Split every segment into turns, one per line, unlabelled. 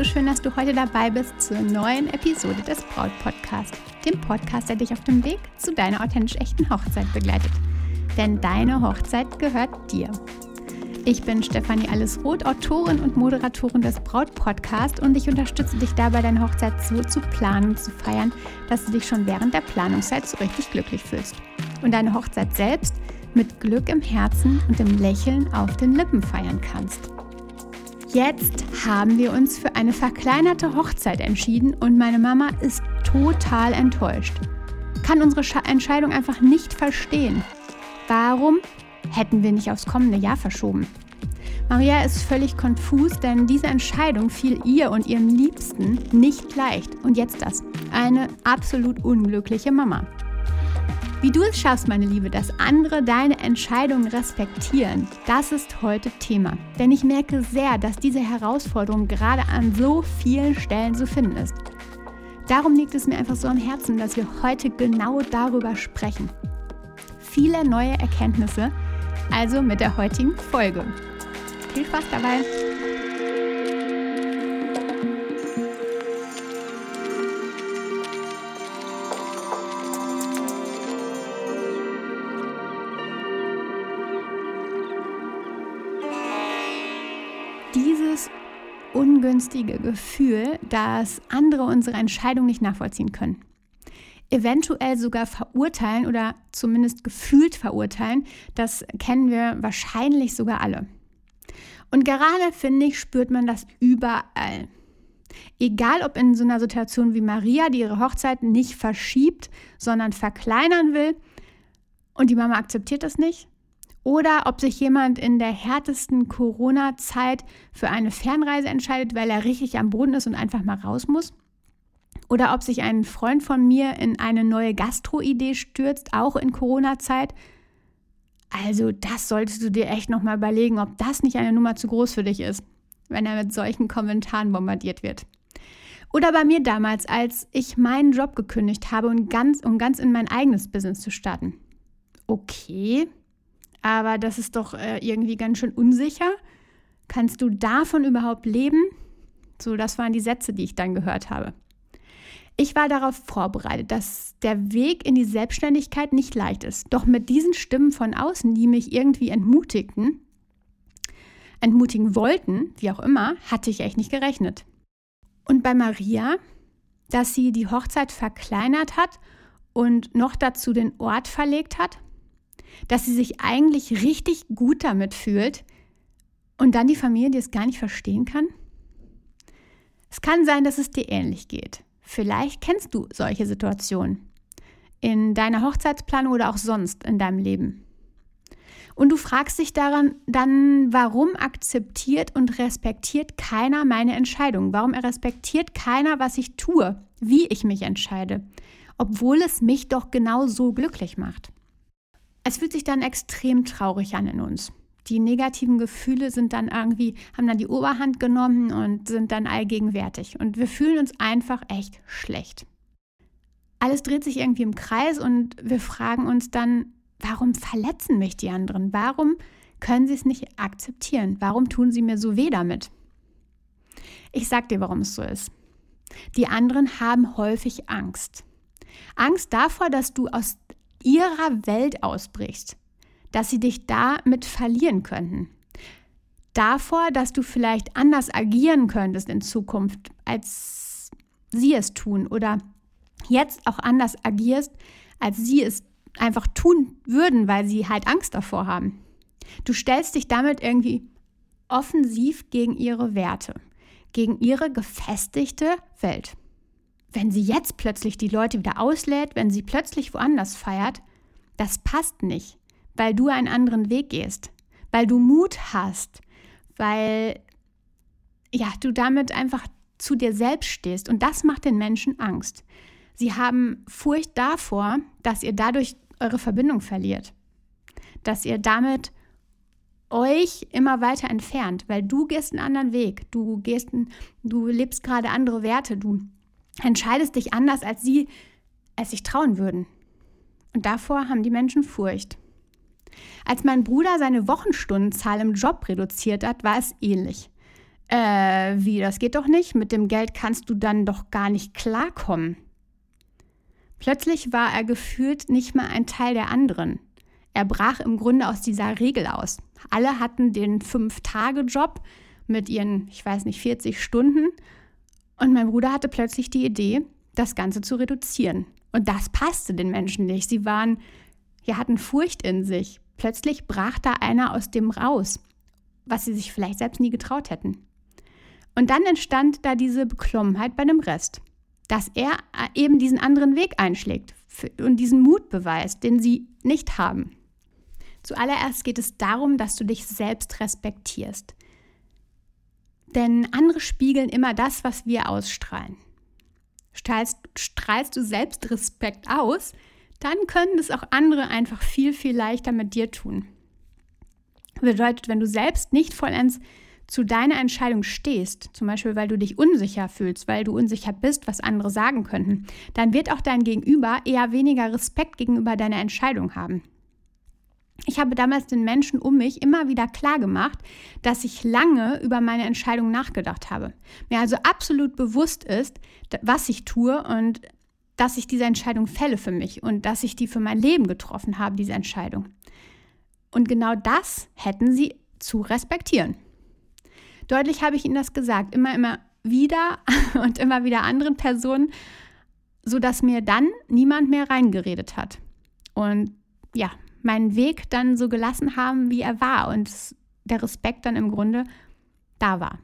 So schön, dass du heute dabei bist zur neuen Episode des Braut Podcast, dem Podcast, der dich auf dem Weg zu deiner authentisch echten Hochzeit begleitet. Denn deine Hochzeit gehört dir. Ich bin Stefanie Allesroth, Autorin und Moderatorin des Braut Podcast und ich unterstütze dich dabei, deine Hochzeit so zu planen und zu feiern, dass du dich schon während der Planungszeit so richtig glücklich fühlst. Und deine Hochzeit selbst mit Glück im Herzen und dem Lächeln auf den Lippen feiern kannst. Jetzt haben wir uns für eine verkleinerte Hochzeit entschieden und meine Mama ist total enttäuscht. Kann unsere Entscheidung einfach nicht verstehen. Warum hätten wir nicht aufs kommende Jahr verschoben? Maria ist völlig konfus, denn diese Entscheidung fiel ihr und ihrem Liebsten nicht leicht. Und jetzt das. Eine absolut unglückliche Mama. Wie du es schaffst, meine Liebe, dass andere deine Entscheidungen respektieren, das ist heute Thema. Denn ich merke sehr, dass diese Herausforderung gerade an so vielen Stellen zu finden ist. Darum liegt es mir einfach so am Herzen, dass wir heute genau darüber sprechen. Viele neue Erkenntnisse, also mit der heutigen Folge. Viel Spaß dabei! Ungünstige Gefühl, dass andere unsere Entscheidung nicht nachvollziehen können. Eventuell sogar verurteilen oder zumindest gefühlt verurteilen, das kennen wir wahrscheinlich sogar alle. Und gerade finde ich, spürt man das überall. Egal ob in so einer Situation wie Maria, die ihre Hochzeit nicht verschiebt, sondern verkleinern will und die Mama akzeptiert das nicht, oder ob sich jemand in der härtesten Corona-Zeit für eine Fernreise entscheidet, weil er richtig am Boden ist und einfach mal raus muss. Oder ob sich ein Freund von mir in eine neue Gastro-Idee stürzt, auch in Corona-Zeit. Also das solltest du dir echt nochmal überlegen, ob das nicht eine Nummer zu groß für dich ist, wenn er mit solchen Kommentaren bombardiert wird. Oder bei mir damals, als ich meinen Job gekündigt habe, um ganz, um ganz in mein eigenes Business zu starten. Okay, aber das ist doch äh, irgendwie ganz schön unsicher. Kannst du davon überhaupt leben? So, das waren die Sätze, die ich dann gehört habe. Ich war darauf vorbereitet, dass der Weg in die Selbstständigkeit nicht leicht ist. Doch mit diesen Stimmen von außen, die mich irgendwie entmutigten, entmutigen wollten, wie auch immer, hatte ich echt nicht gerechnet. Und bei Maria, dass sie die Hochzeit verkleinert hat und noch dazu den Ort verlegt hat, dass sie sich eigentlich richtig gut damit fühlt und dann die Familie, die es gar nicht verstehen kann? Es kann sein, dass es dir ähnlich geht. Vielleicht kennst du solche Situationen in deiner Hochzeitsplanung oder auch sonst in deinem Leben. Und du fragst dich daran dann, warum akzeptiert und respektiert keiner meine Entscheidung? Warum respektiert keiner, was ich tue, wie ich mich entscheide, obwohl es mich doch genau so glücklich macht? Es fühlt sich dann extrem traurig an in uns. Die negativen Gefühle sind dann irgendwie, haben dann die Oberhand genommen und sind dann allgegenwärtig. Und wir fühlen uns einfach echt schlecht. Alles dreht sich irgendwie im Kreis und wir fragen uns dann, warum verletzen mich die anderen? Warum können sie es nicht akzeptieren? Warum tun sie mir so weh damit? Ich sag dir, warum es so ist. Die anderen haben häufig Angst. Angst davor, dass du aus ihrer Welt ausbrichst, dass sie dich damit verlieren könnten. Davor, dass du vielleicht anders agieren könntest in Zukunft, als sie es tun oder jetzt auch anders agierst, als sie es einfach tun würden, weil sie halt Angst davor haben. Du stellst dich damit irgendwie offensiv gegen ihre Werte, gegen ihre gefestigte Welt. Wenn sie jetzt plötzlich die Leute wieder auslädt, wenn sie plötzlich woanders feiert, das passt nicht, weil du einen anderen Weg gehst, weil du Mut hast, weil ja, du damit einfach zu dir selbst stehst. Und das macht den Menschen Angst. Sie haben Furcht davor, dass ihr dadurch eure Verbindung verliert, dass ihr damit euch immer weiter entfernt, weil du gehst einen anderen Weg, du gehst, du lebst gerade andere Werte, du entscheidest dich anders, als sie es sich trauen würden. Und davor haben die Menschen Furcht. Als mein Bruder seine Wochenstundenzahl im Job reduziert hat, war es ähnlich. äh, wie, das geht doch nicht, mit dem Geld kannst du dann doch gar nicht klarkommen. Plötzlich war er gefühlt nicht mehr ein Teil der anderen. Er brach im Grunde aus dieser Regel aus. Alle hatten den Fünf-Tage-Job mit ihren, ich weiß nicht, 40 Stunden. Und mein Bruder hatte plötzlich die Idee, das Ganze zu reduzieren. Und das passte den Menschen nicht. Sie waren, ja, hatten Furcht in sich. Plötzlich brach da einer aus dem raus, was sie sich vielleicht selbst nie getraut hätten. Und dann entstand da diese Beklommenheit bei dem Rest, dass er äh, eben diesen anderen Weg einschlägt und diesen Mut beweist, den sie nicht haben. Zuallererst geht es darum, dass du dich selbst respektierst. Denn andere spiegeln immer das, was wir ausstrahlen. Strahlst, strahlst du selbst Respekt aus, dann können es auch andere einfach viel, viel leichter mit dir tun. Bedeutet, wenn du selbst nicht vollends zu deiner Entscheidung stehst, zum Beispiel weil du dich unsicher fühlst, weil du unsicher bist, was andere sagen könnten, dann wird auch dein Gegenüber eher weniger Respekt gegenüber deiner Entscheidung haben. Ich habe damals den Menschen um mich immer wieder klar gemacht, dass ich lange über meine Entscheidung nachgedacht habe. Mir also absolut bewusst ist, was ich tue und dass ich diese Entscheidung fälle für mich und dass ich die für mein Leben getroffen habe, diese Entscheidung. Und genau das hätten sie zu respektieren. Deutlich habe ich ihnen das gesagt, immer, immer wieder und immer wieder anderen Personen, sodass mir dann niemand mehr reingeredet hat. Und ja, meinen Weg dann so gelassen haben, wie er war und der Respekt dann im Grunde da war.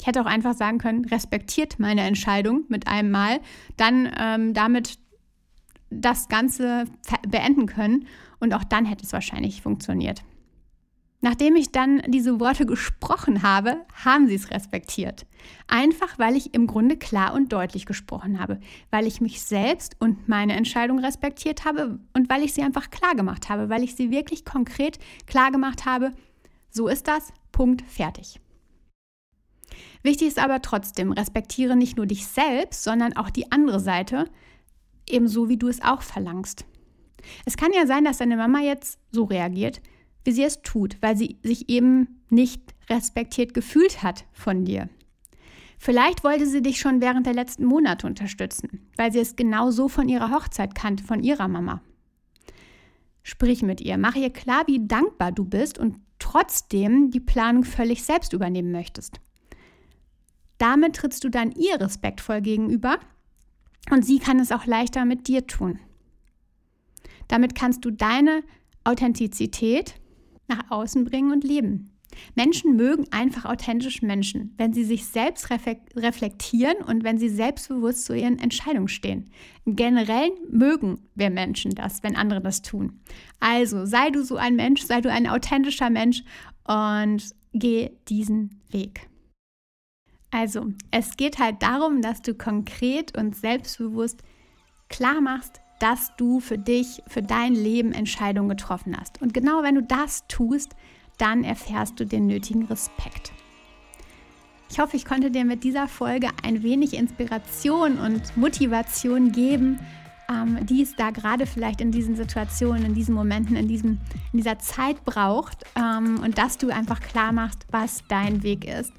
Ich hätte auch einfach sagen können, respektiert meine Entscheidung mit einem Mal, dann ähm, damit das Ganze beenden können und auch dann hätte es wahrscheinlich funktioniert. Nachdem ich dann diese Worte gesprochen habe, haben sie es respektiert. Einfach weil ich im Grunde klar und deutlich gesprochen habe, weil ich mich selbst und meine Entscheidung respektiert habe und weil ich sie einfach klar gemacht habe, weil ich sie wirklich konkret klar gemacht habe, so ist das, Punkt, fertig. Wichtig ist aber trotzdem, respektiere nicht nur dich selbst, sondern auch die andere Seite, ebenso wie du es auch verlangst. Es kann ja sein, dass deine Mama jetzt so reagiert, wie sie es tut, weil sie sich eben nicht respektiert gefühlt hat von dir. Vielleicht wollte sie dich schon während der letzten Monate unterstützen, weil sie es genau so von ihrer Hochzeit kannte, von ihrer Mama. Sprich mit ihr, mach ihr klar, wie dankbar du bist und trotzdem die Planung völlig selbst übernehmen möchtest. Damit trittst du dann ihr respektvoll gegenüber und sie kann es auch leichter mit dir tun. Damit kannst du deine Authentizität nach außen bringen und leben. Menschen mögen einfach authentisch Menschen, wenn sie sich selbst reflektieren und wenn sie selbstbewusst zu ihren Entscheidungen stehen. Generell mögen wir Menschen das, wenn andere das tun. Also sei du so ein Mensch, sei du ein authentischer Mensch und geh diesen Weg. Also, es geht halt darum, dass du konkret und selbstbewusst klar machst, dass du für dich, für dein Leben Entscheidungen getroffen hast. Und genau wenn du das tust, dann erfährst du den nötigen Respekt. Ich hoffe, ich konnte dir mit dieser Folge ein wenig Inspiration und Motivation geben, ähm, die es da gerade vielleicht in diesen Situationen, in diesen Momenten, in, diesem, in dieser Zeit braucht ähm, und dass du einfach klar machst, was dein Weg ist.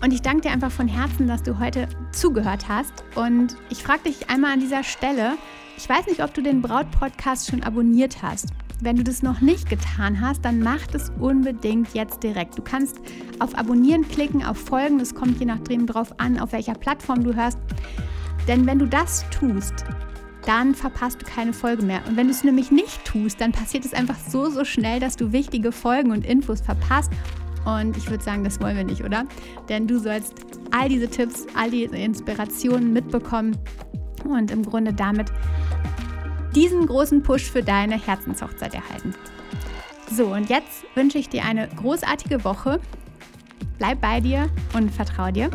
Und ich danke dir einfach von Herzen, dass du heute zugehört hast. Und ich frage dich einmal an dieser Stelle, ich weiß nicht, ob du den Braut-Podcast schon abonniert hast. Wenn du das noch nicht getan hast, dann mach das unbedingt jetzt direkt. Du kannst auf Abonnieren klicken, auf Folgen. Es kommt je nachdem drauf an, auf welcher Plattform du hörst. Denn wenn du das tust, dann verpasst du keine Folge mehr. Und wenn du es nämlich nicht tust, dann passiert es einfach so, so schnell, dass du wichtige Folgen und Infos verpasst und ich würde sagen, das wollen wir nicht, oder? Denn du sollst all diese Tipps, all diese Inspirationen mitbekommen und im Grunde damit diesen großen Push für deine Herzenshochzeit erhalten. So, und jetzt wünsche ich dir eine großartige Woche. Bleib bei dir und vertrau dir.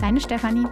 Deine Stefanie.